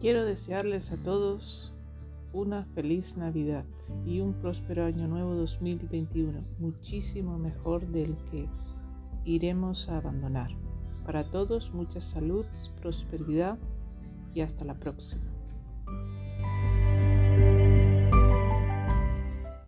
Quiero desearles a todos una feliz Navidad y un próspero año nuevo 2021, muchísimo mejor del que iremos a abandonar. Para todos mucha salud, prosperidad y hasta la próxima.